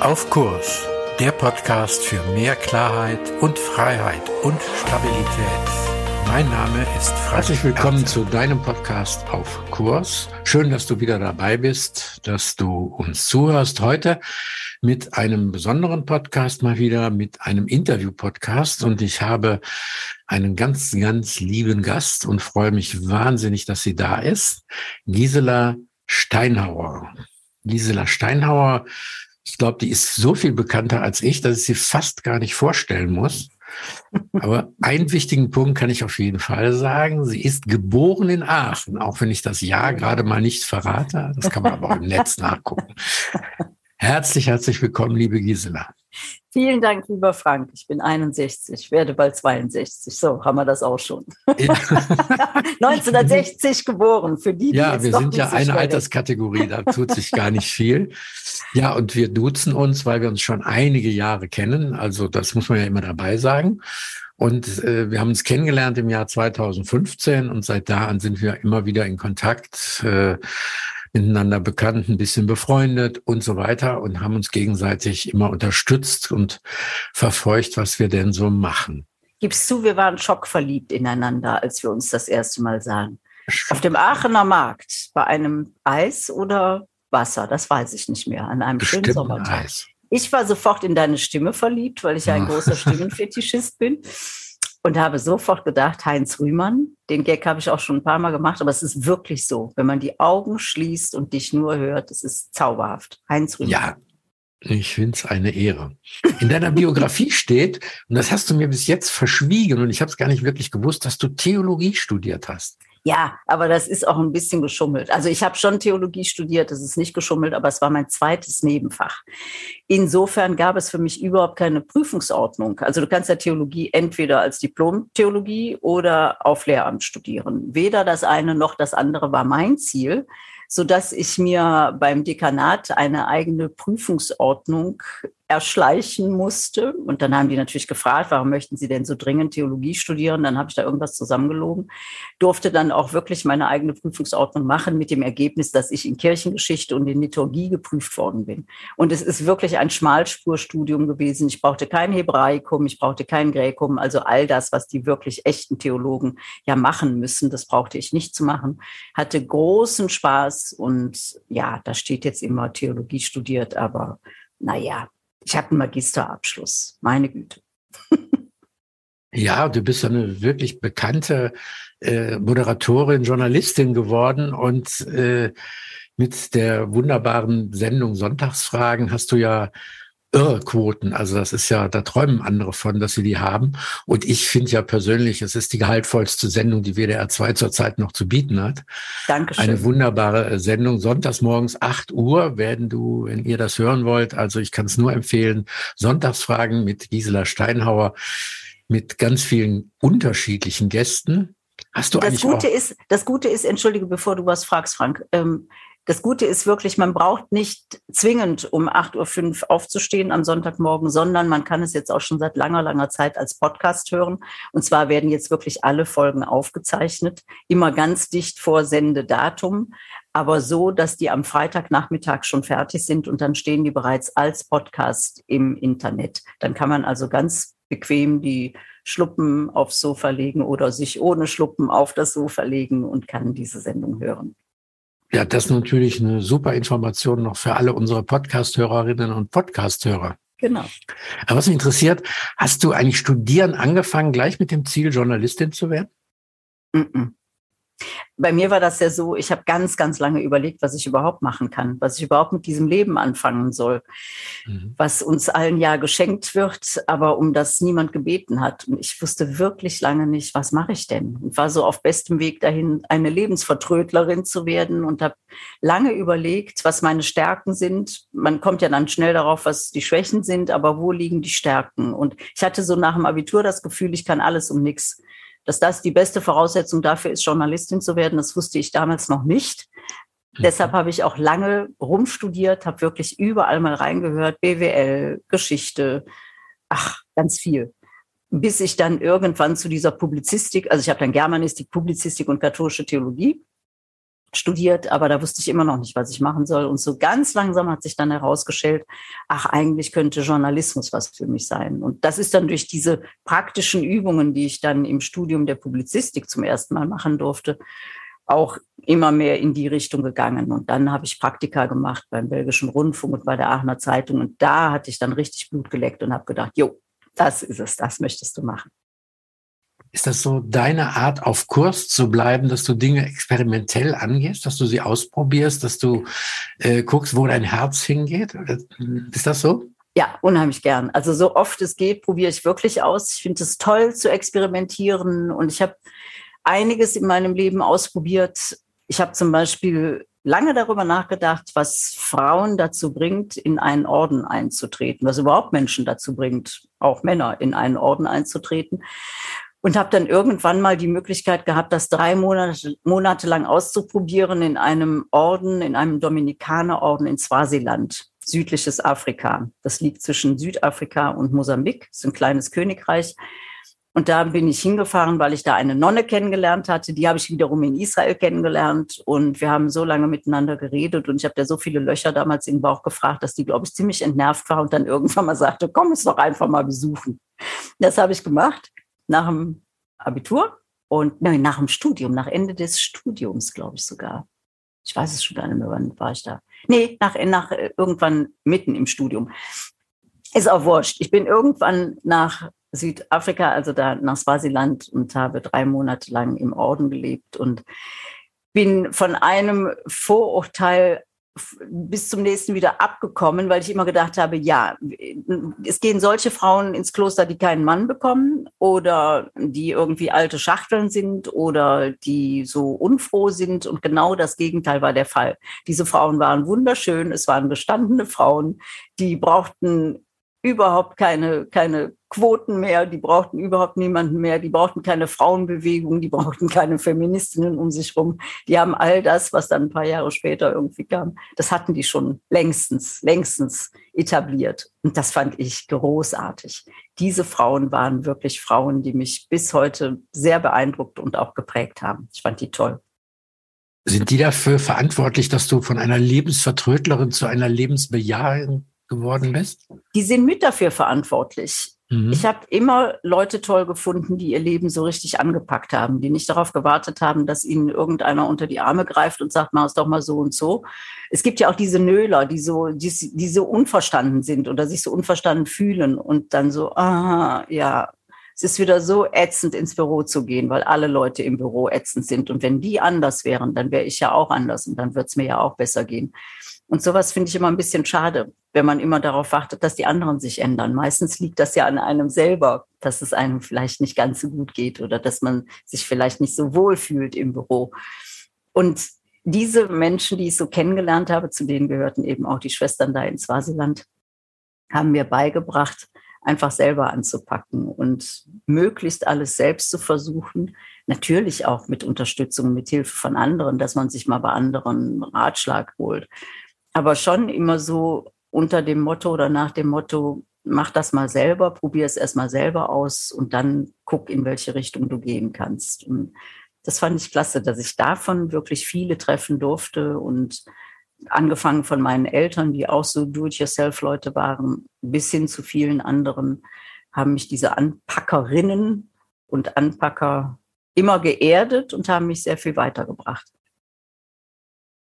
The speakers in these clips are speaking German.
Auf Kurs, der Podcast für mehr Klarheit und Freiheit und Stabilität. Mein Name ist Frank. Herzlich willkommen zu deinem Podcast Auf Kurs. Schön, dass du wieder dabei bist, dass du uns zuhörst heute mit einem besonderen Podcast mal wieder, mit einem Interview-Podcast. Und ich habe einen ganz, ganz lieben Gast und freue mich wahnsinnig, dass sie da ist. Gisela Steinhauer. Gisela Steinhauer ich glaube, die ist so viel bekannter als ich, dass ich sie fast gar nicht vorstellen muss. Aber einen wichtigen Punkt kann ich auf jeden Fall sagen. Sie ist geboren in Aachen, auch wenn ich das Jahr gerade mal nicht verrate. Das kann man aber auch im Netz nachgucken. Herzlich, herzlich willkommen, liebe Gisela. Vielen Dank, lieber Frank. Ich bin 61, werde bald 62. So haben wir das auch schon. Ja. 1960 geboren, für die, die Ja, wir sind ja eine Alterskategorie, da tut sich gar nicht viel. Ja, und wir duzen uns, weil wir uns schon einige Jahre kennen. Also das muss man ja immer dabei sagen. Und äh, wir haben uns kennengelernt im Jahr 2015 und seit da an sind wir immer wieder in Kontakt. Äh, miteinander bekannt, ein bisschen befreundet und so weiter und haben uns gegenseitig immer unterstützt und verfolgt, was wir denn so machen. Gibst du, wir waren schockverliebt ineinander, als wir uns das erste Mal sahen. Auf dem Aachener Markt, bei einem Eis oder Wasser, das weiß ich nicht mehr, an einem Bestimmt schönen Sommertag. Eis. Ich war sofort in deine Stimme verliebt, weil ich ja ein großer Stimmenfetischist bin und habe sofort gedacht, Heinz Rühmann, den Gag habe ich auch schon ein paar Mal gemacht, aber es ist wirklich so, wenn man die Augen schließt und dich nur hört, es ist zauberhaft. Heinz Rühmann. Ja, ich finde es eine Ehre. In deiner Biografie steht, und das hast du mir bis jetzt verschwiegen und ich habe es gar nicht wirklich gewusst, dass du Theologie studiert hast. Ja, aber das ist auch ein bisschen geschummelt. Also ich habe schon Theologie studiert, das ist nicht geschummelt, aber es war mein zweites Nebenfach. Insofern gab es für mich überhaupt keine Prüfungsordnung. Also du kannst ja Theologie entweder als Diplom-Theologie oder auf Lehramt studieren. Weder das eine noch das andere war mein Ziel so dass ich mir beim Dekanat eine eigene Prüfungsordnung erschleichen musste. Und dann haben die natürlich gefragt, warum möchten Sie denn so dringend Theologie studieren? Dann habe ich da irgendwas zusammengelogen. Durfte dann auch wirklich meine eigene Prüfungsordnung machen mit dem Ergebnis, dass ich in Kirchengeschichte und in Liturgie geprüft worden bin. Und es ist wirklich ein Schmalspurstudium gewesen. Ich brauchte kein Hebraikum, ich brauchte kein Gräkum. Also all das, was die wirklich echten Theologen ja machen müssen, das brauchte ich nicht zu machen. Hatte großen Spaß und ja, da steht jetzt immer Theologie studiert, aber naja, ich habe einen Magisterabschluss, meine Güte. Ja, du bist eine wirklich bekannte äh, Moderatorin, Journalistin geworden und äh, mit der wunderbaren Sendung Sonntagsfragen hast du ja Irrquoten. Also das ist ja, da träumen andere von, dass sie die haben. Und ich finde ja persönlich, es ist die gehaltvollste Sendung, die WDR 2 zurzeit noch zu bieten hat. Dankeschön. Eine wunderbare äh, Sendung. Sonntags morgens 8 Uhr werden du, wenn ihr das hören wollt, also ich kann es nur empfehlen, Sonntagsfragen mit Gisela Steinhauer, mit ganz vielen unterschiedlichen Gästen. Hast du das eigentlich Gute auch ist, das Gute ist, entschuldige, bevor du was fragst, Frank, ähm, das Gute ist wirklich, man braucht nicht zwingend um 8.05 Uhr aufzustehen am Sonntagmorgen, sondern man kann es jetzt auch schon seit langer, langer Zeit als Podcast hören. Und zwar werden jetzt wirklich alle Folgen aufgezeichnet, immer ganz dicht vor Sendedatum, aber so, dass die am Freitagnachmittag schon fertig sind und dann stehen die bereits als Podcast im Internet. Dann kann man also ganz bequem die Schluppen aufs Sofa legen oder sich ohne Schluppen auf das Sofa legen und kann diese Sendung hören. Ja, das ist natürlich eine super Information noch für alle unsere Podcast-Hörerinnen und Podcast-Hörer. Genau. Aber was mich interessiert, hast du eigentlich studieren angefangen, gleich mit dem Ziel, Journalistin zu werden? Mm -mm. Bei mir war das ja so, ich habe ganz, ganz lange überlegt, was ich überhaupt machen kann, was ich überhaupt mit diesem Leben anfangen soll, mhm. was uns allen ja geschenkt wird, aber um das niemand gebeten hat. Und ich wusste wirklich lange nicht, was mache ich denn? Und war so auf bestem Weg dahin, eine Lebensvertrödlerin zu werden und habe lange überlegt, was meine Stärken sind. Man kommt ja dann schnell darauf, was die Schwächen sind, aber wo liegen die Stärken? Und ich hatte so nach dem Abitur das Gefühl, ich kann alles um nichts dass das die beste Voraussetzung dafür ist, Journalistin zu werden. Das wusste ich damals noch nicht. Mhm. Deshalb habe ich auch lange rumstudiert, habe wirklich überall mal reingehört, BWL, Geschichte, ach, ganz viel. Bis ich dann irgendwann zu dieser Publizistik, also ich habe dann Germanistik, Publizistik und katholische Theologie studiert, aber da wusste ich immer noch nicht, was ich machen soll. Und so ganz langsam hat sich dann herausgestellt, ach, eigentlich könnte Journalismus was für mich sein. Und das ist dann durch diese praktischen Übungen, die ich dann im Studium der Publizistik zum ersten Mal machen durfte, auch immer mehr in die Richtung gegangen. Und dann habe ich Praktika gemacht beim Belgischen Rundfunk und bei der Aachener Zeitung. Und da hatte ich dann richtig Blut geleckt und habe gedacht, jo, das ist es, das möchtest du machen. Ist das so deine Art, auf Kurs zu bleiben, dass du Dinge experimentell angehst, dass du sie ausprobierst, dass du äh, guckst, wo dein Herz hingeht? Ist das so? Ja, unheimlich gern. Also so oft es geht, probiere ich wirklich aus. Ich finde es toll zu experimentieren und ich habe einiges in meinem Leben ausprobiert. Ich habe zum Beispiel lange darüber nachgedacht, was Frauen dazu bringt, in einen Orden einzutreten, was überhaupt Menschen dazu bringt, auch Männer in einen Orden einzutreten und habe dann irgendwann mal die Möglichkeit gehabt, das drei Monate, Monate lang auszuprobieren in einem Orden, in einem Dominikanerorden in Swasiland, südliches Afrika. Das liegt zwischen Südafrika und Mosambik, ist ein kleines Königreich. Und da bin ich hingefahren, weil ich da eine Nonne kennengelernt hatte. Die habe ich wiederum in Israel kennengelernt. Und wir haben so lange miteinander geredet. Und ich habe da so viele Löcher damals im Bauch gefragt, dass die, glaube ich, ziemlich entnervt war und dann irgendwann mal sagte, komm es doch einfach mal besuchen. Das habe ich gemacht nach dem Abitur und nein, nach dem Studium, nach Ende des Studiums, glaube ich sogar. Ich weiß es schon gar nicht mehr, wann war ich da. Nee, nach, nach äh, irgendwann mitten im Studium. Ist auch wurscht. Ich bin irgendwann nach Südafrika, also da nach Swasiland und habe drei Monate lang im Orden gelebt und bin von einem Vorurteil bis zum nächsten wieder abgekommen, weil ich immer gedacht habe, ja, es gehen solche Frauen ins Kloster, die keinen Mann bekommen oder die irgendwie alte Schachteln sind oder die so unfroh sind. Und genau das Gegenteil war der Fall. Diese Frauen waren wunderschön, es waren gestandene Frauen, die brauchten überhaupt keine, keine Quoten mehr, die brauchten überhaupt niemanden mehr, die brauchten keine Frauenbewegung, die brauchten keine Feministinnen um sich rum. Die haben all das, was dann ein paar Jahre später irgendwie kam, das hatten die schon längstens, längstens etabliert. Und das fand ich großartig. Diese Frauen waren wirklich Frauen, die mich bis heute sehr beeindruckt und auch geprägt haben. Ich fand die toll. Sind die dafür verantwortlich, dass du von einer Lebensvertrödlerin zu einer Lebensbejaherin geworden bist? Die sind mit dafür verantwortlich. Mhm. Ich habe immer Leute toll gefunden, die ihr Leben so richtig angepackt haben, die nicht darauf gewartet haben, dass ihnen irgendeiner unter die Arme greift und sagt, mach es doch mal so und so. Es gibt ja auch diese Nöler, die so, die, die so unverstanden sind oder sich so unverstanden fühlen und dann so, ah, ja, es ist wieder so ätzend, ins Büro zu gehen, weil alle Leute im Büro ätzend sind. Und wenn die anders wären, dann wäre ich ja auch anders und dann wird es mir ja auch besser gehen. Und sowas finde ich immer ein bisschen schade, wenn man immer darauf wartet, dass die anderen sich ändern. Meistens liegt das ja an einem selber, dass es einem vielleicht nicht ganz so gut geht oder dass man sich vielleicht nicht so wohl fühlt im Büro. Und diese Menschen, die ich so kennengelernt habe, zu denen gehörten eben auch die Schwestern da in Swasiland, haben mir beigebracht, einfach selber anzupacken und möglichst alles selbst zu versuchen. Natürlich auch mit Unterstützung, mit Hilfe von anderen, dass man sich mal bei anderen Ratschlag holt aber schon immer so unter dem Motto oder nach dem Motto, mach das mal selber, probier es erstmal selber aus und dann guck, in welche Richtung du gehen kannst. Und das fand ich klasse, dass ich davon wirklich viele treffen durfte und angefangen von meinen Eltern, die auch so Do-it-yourself-Leute waren, bis hin zu vielen anderen, haben mich diese Anpackerinnen und Anpacker immer geerdet und haben mich sehr viel weitergebracht.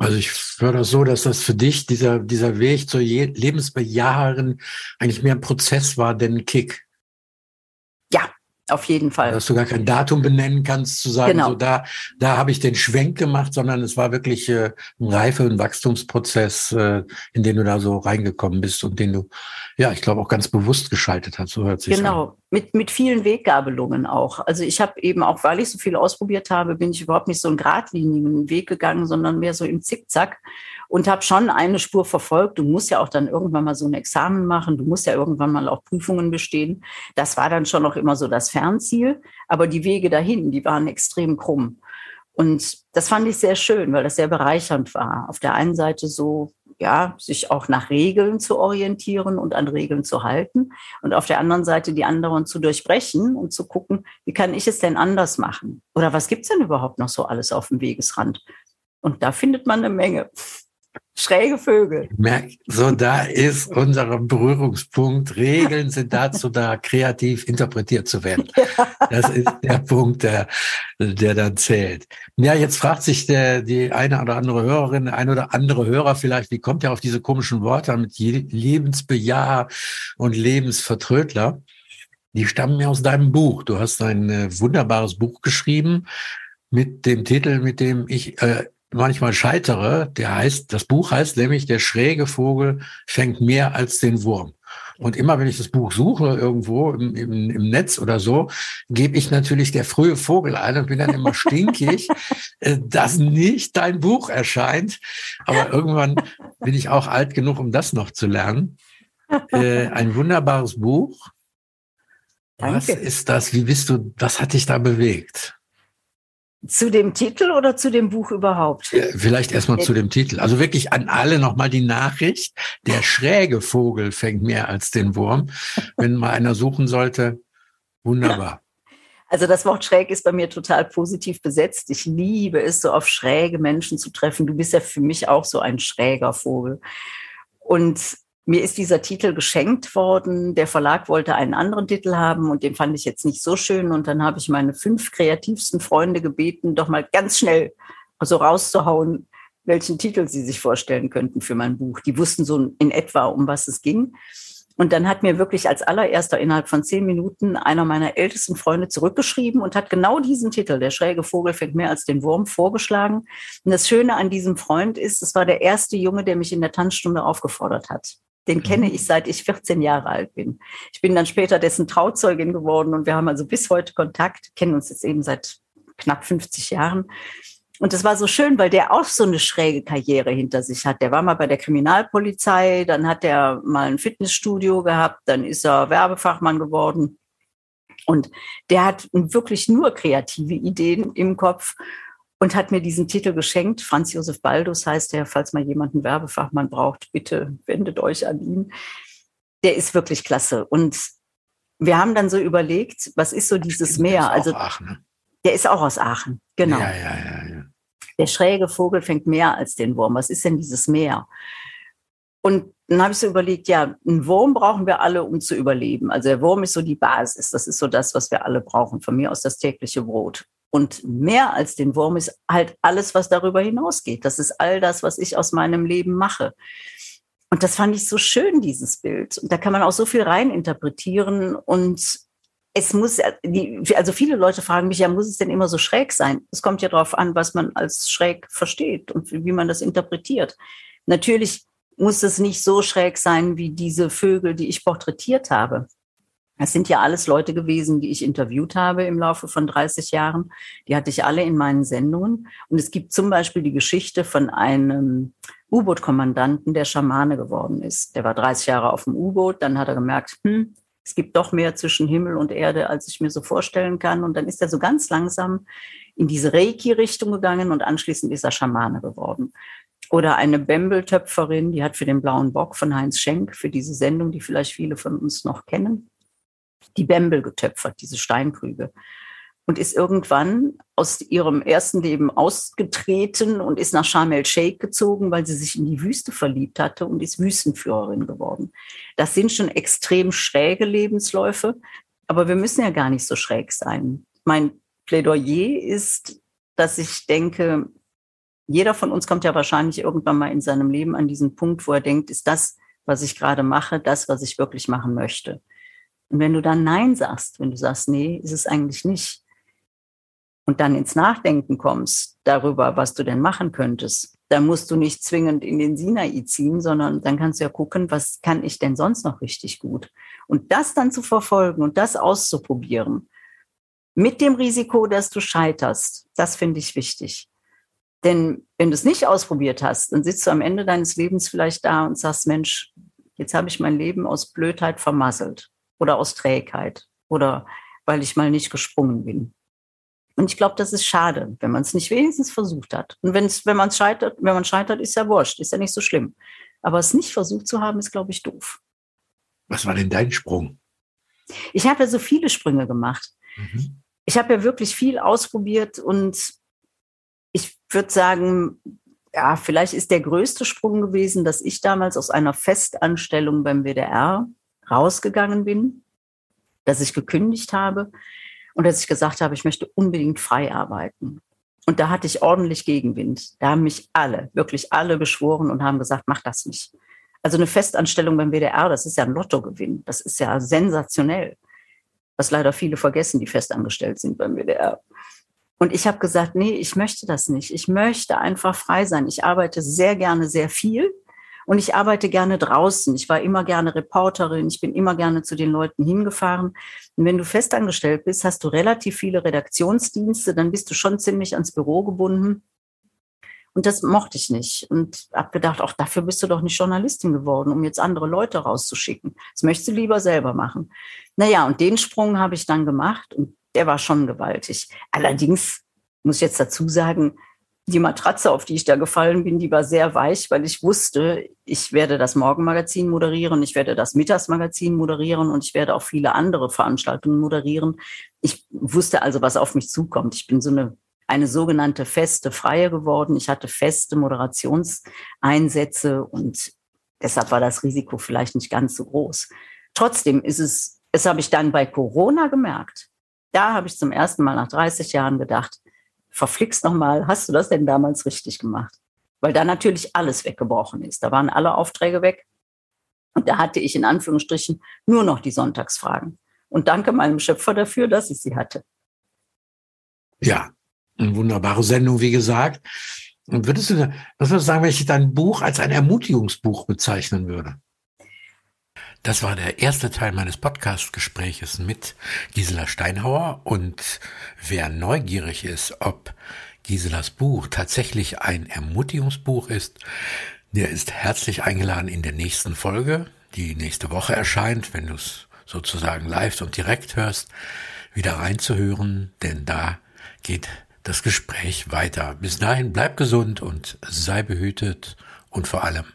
Also ich höre das so, dass das für dich, dieser, dieser Weg zur Lebensbejaherin eigentlich mehr ein Prozess war, denn ein Kick. Ja, auf jeden Fall. Dass du gar kein Datum benennen kannst, zu sagen, genau. so da, da habe ich den Schwenk gemacht, sondern es war wirklich äh, ein Reife- und Wachstumsprozess, äh, in den du da so reingekommen bist und den du, ja, ich glaube auch ganz bewusst geschaltet hast, so hört sich Genau, an. Mit, mit vielen Weggabelungen auch. Also ich habe eben auch, weil ich so viel ausprobiert habe, bin ich überhaupt nicht so einen geradlinigen Weg gegangen, sondern mehr so im Zickzack und habe schon eine Spur verfolgt. Du musst ja auch dann irgendwann mal so ein Examen machen, du musst ja irgendwann mal auch Prüfungen bestehen. Das war dann schon noch immer so das Fernziel, aber die Wege dahin, die waren extrem krumm. Und das fand ich sehr schön, weil das sehr bereichernd war. Auf der einen Seite so, ja, sich auch nach Regeln zu orientieren und an Regeln zu halten. Und auf der anderen Seite die anderen zu durchbrechen und zu gucken, wie kann ich es denn anders machen? Oder was gibt's denn überhaupt noch so alles auf dem Wegesrand? Und da findet man eine Menge. Schräge Vögel. So, da ist unser Berührungspunkt. Regeln sind dazu da, kreativ interpretiert zu werden. Das ist der Punkt, der, der dann zählt. Ja, jetzt fragt sich der, die eine oder andere Hörerin, ein oder andere Hörer vielleicht, wie kommt er auf diese komischen Worte mit Lebensbejahr und Lebensvertrödler? Die stammen ja aus deinem Buch. Du hast ein äh, wunderbares Buch geschrieben mit dem Titel, mit dem ich äh, manchmal scheitere, der heißt, das Buch heißt nämlich, der schräge Vogel fängt mehr als den Wurm. Und immer wenn ich das Buch suche irgendwo im, im, im Netz oder so, gebe ich natürlich der frühe Vogel ein und bin dann immer stinkig, äh, dass nicht dein Buch erscheint. Aber irgendwann bin ich auch alt genug, um das noch zu lernen. Äh, ein wunderbares Buch. Danke. Was ist das? Wie bist du, was hat dich da bewegt? Zu dem Titel oder zu dem Buch überhaupt? Ja, vielleicht erstmal zu dem Titel. Also wirklich an alle nochmal die Nachricht. Der schräge Vogel fängt mehr als den Wurm. Wenn mal einer suchen sollte, wunderbar. Also das Wort schräg ist bei mir total positiv besetzt. Ich liebe es, so auf schräge Menschen zu treffen. Du bist ja für mich auch so ein schräger Vogel. Und mir ist dieser Titel geschenkt worden. Der Verlag wollte einen anderen Titel haben und den fand ich jetzt nicht so schön. Und dann habe ich meine fünf kreativsten Freunde gebeten, doch mal ganz schnell so rauszuhauen, welchen Titel sie sich vorstellen könnten für mein Buch. Die wussten so in etwa, um was es ging. Und dann hat mir wirklich als allererster innerhalb von zehn Minuten einer meiner ältesten Freunde zurückgeschrieben und hat genau diesen Titel, Der schräge Vogel fängt mehr als den Wurm, vorgeschlagen. Und das Schöne an diesem Freund ist, es war der erste Junge, der mich in der Tanzstunde aufgefordert hat. Den kenne mhm. ich seit ich 14 Jahre alt bin. Ich bin dann später dessen Trauzeugin geworden und wir haben also bis heute Kontakt, kennen uns jetzt eben seit knapp 50 Jahren. Und das war so schön, weil der auch so eine schräge Karriere hinter sich hat. Der war mal bei der Kriminalpolizei, dann hat er mal ein Fitnessstudio gehabt, dann ist er Werbefachmann geworden. Und der hat wirklich nur kreative Ideen im Kopf und hat mir diesen Titel geschenkt. Franz Josef Baldus heißt er, falls mal jemand einen Werbefachmann braucht, bitte wendet euch an ihn. Der ist wirklich klasse. Und wir haben dann so überlegt, was ist so dieses Meer? Also Aachen. Ne? der ist auch aus Aachen, genau. Ja, ja, ja, ja. Der schräge Vogel fängt mehr als den Wurm. Was ist denn dieses Meer? Und dann habe ich so überlegt, ja, einen Wurm brauchen wir alle, um zu überleben. Also der Wurm ist so die Basis. Das ist so das, was wir alle brauchen. Von mir aus das tägliche Brot. Und mehr als den Wurm ist halt alles, was darüber hinausgeht. Das ist all das, was ich aus meinem Leben mache. Und das fand ich so schön, dieses Bild. Und da kann man auch so viel reininterpretieren. Und es muss, also viele Leute fragen mich, ja, muss es denn immer so schräg sein? Es kommt ja darauf an, was man als schräg versteht und wie man das interpretiert. Natürlich muss es nicht so schräg sein wie diese Vögel, die ich porträtiert habe. Das sind ja alles Leute gewesen, die ich interviewt habe im Laufe von 30 Jahren. Die hatte ich alle in meinen Sendungen. Und es gibt zum Beispiel die Geschichte von einem U-Boot-Kommandanten, der Schamane geworden ist. Der war 30 Jahre auf dem U-Boot, dann hat er gemerkt, hm, es gibt doch mehr zwischen Himmel und Erde, als ich mir so vorstellen kann. Und dann ist er so ganz langsam in diese Reiki-Richtung gegangen und anschließend ist er Schamane geworden. Oder eine Bembel-Töpferin, die hat für den Blauen Bock von Heinz Schenk, für diese Sendung, die vielleicht viele von uns noch kennen, die Bembel getöpfert, diese Steinkrüge. Und ist irgendwann aus ihrem ersten Leben ausgetreten und ist nach Sharm el-Sheikh gezogen, weil sie sich in die Wüste verliebt hatte und ist Wüstenführerin geworden. Das sind schon extrem schräge Lebensläufe, aber wir müssen ja gar nicht so schräg sein. Mein Plädoyer ist, dass ich denke, jeder von uns kommt ja wahrscheinlich irgendwann mal in seinem Leben an diesen Punkt, wo er denkt, ist das, was ich gerade mache, das, was ich wirklich machen möchte. Und wenn du dann Nein sagst, wenn du sagst, nee, ist es eigentlich nicht, und dann ins Nachdenken kommst darüber, was du denn machen könntest, dann musst du nicht zwingend in den Sinai ziehen, sondern dann kannst du ja gucken, was kann ich denn sonst noch richtig gut? Und das dann zu verfolgen und das auszuprobieren, mit dem Risiko, dass du scheiterst, das finde ich wichtig. Denn wenn du es nicht ausprobiert hast, dann sitzt du am Ende deines Lebens vielleicht da und sagst, Mensch, jetzt habe ich mein Leben aus Blödheit vermasselt oder aus Trägheit oder weil ich mal nicht gesprungen bin. Und ich glaube, das ist schade, wenn man es nicht wenigstens versucht hat. Und wenn's, wenn man scheitert, wenn man scheitert, ist ja wurscht, ist ja nicht so schlimm. Aber es nicht versucht zu haben, ist, glaube ich, doof. Was war denn dein Sprung? Ich habe ja so viele Sprünge gemacht. Mhm. Ich habe ja wirklich viel ausprobiert und ich würde sagen, ja, vielleicht ist der größte Sprung gewesen, dass ich damals aus einer Festanstellung beim WDR rausgegangen bin, dass ich gekündigt habe und dass ich gesagt habe, ich möchte unbedingt frei arbeiten. Und da hatte ich ordentlich Gegenwind. Da haben mich alle, wirklich alle beschworen und haben gesagt, mach das nicht. Also eine Festanstellung beim WDR, das ist ja ein Lottogewinn. Das ist ja sensationell. Was leider viele vergessen, die festangestellt sind beim WDR. Und ich habe gesagt, nee, ich möchte das nicht. Ich möchte einfach frei sein. Ich arbeite sehr gerne sehr viel und ich arbeite gerne draußen. Ich war immer gerne Reporterin. Ich bin immer gerne zu den Leuten hingefahren. Und wenn du festangestellt bist, hast du relativ viele Redaktionsdienste. Dann bist du schon ziemlich ans Büro gebunden. Und das mochte ich nicht. Und habe gedacht, auch dafür bist du doch nicht Journalistin geworden, um jetzt andere Leute rauszuschicken. Das möchtest du lieber selber machen. Naja, und den Sprung habe ich dann gemacht und der war schon gewaltig. Allerdings muss ich jetzt dazu sagen, die Matratze, auf die ich da gefallen bin, die war sehr weich, weil ich wusste, ich werde das Morgenmagazin moderieren, ich werde das Mittagsmagazin moderieren und ich werde auch viele andere Veranstaltungen moderieren. Ich wusste also, was auf mich zukommt. Ich bin so eine, eine sogenannte feste Freie geworden. Ich hatte feste Moderationseinsätze und deshalb war das Risiko vielleicht nicht ganz so groß. Trotzdem ist es, es habe ich dann bei Corona gemerkt. Da habe ich zum ersten Mal nach 30 Jahren gedacht, verflixt nochmal, hast du das denn damals richtig gemacht? Weil da natürlich alles weggebrochen ist. Da waren alle Aufträge weg. Und da hatte ich in Anführungsstrichen nur noch die Sonntagsfragen. Und danke meinem Schöpfer dafür, dass ich sie hatte. Ja, eine wunderbare Sendung, wie gesagt. Und würdest du, was würdest du sagen, wenn ich dein Buch als ein Ermutigungsbuch bezeichnen würde? Das war der erste Teil meines Podcast-Gespräches mit Gisela Steinhauer. Und wer neugierig ist, ob Giselas Buch tatsächlich ein Ermutigungsbuch ist, der ist herzlich eingeladen in der nächsten Folge, die nächste Woche erscheint, wenn du es sozusagen live und direkt hörst, wieder reinzuhören, denn da geht das Gespräch weiter. Bis dahin bleib gesund und sei behütet und vor allem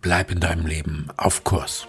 bleib in deinem Leben auf Kurs.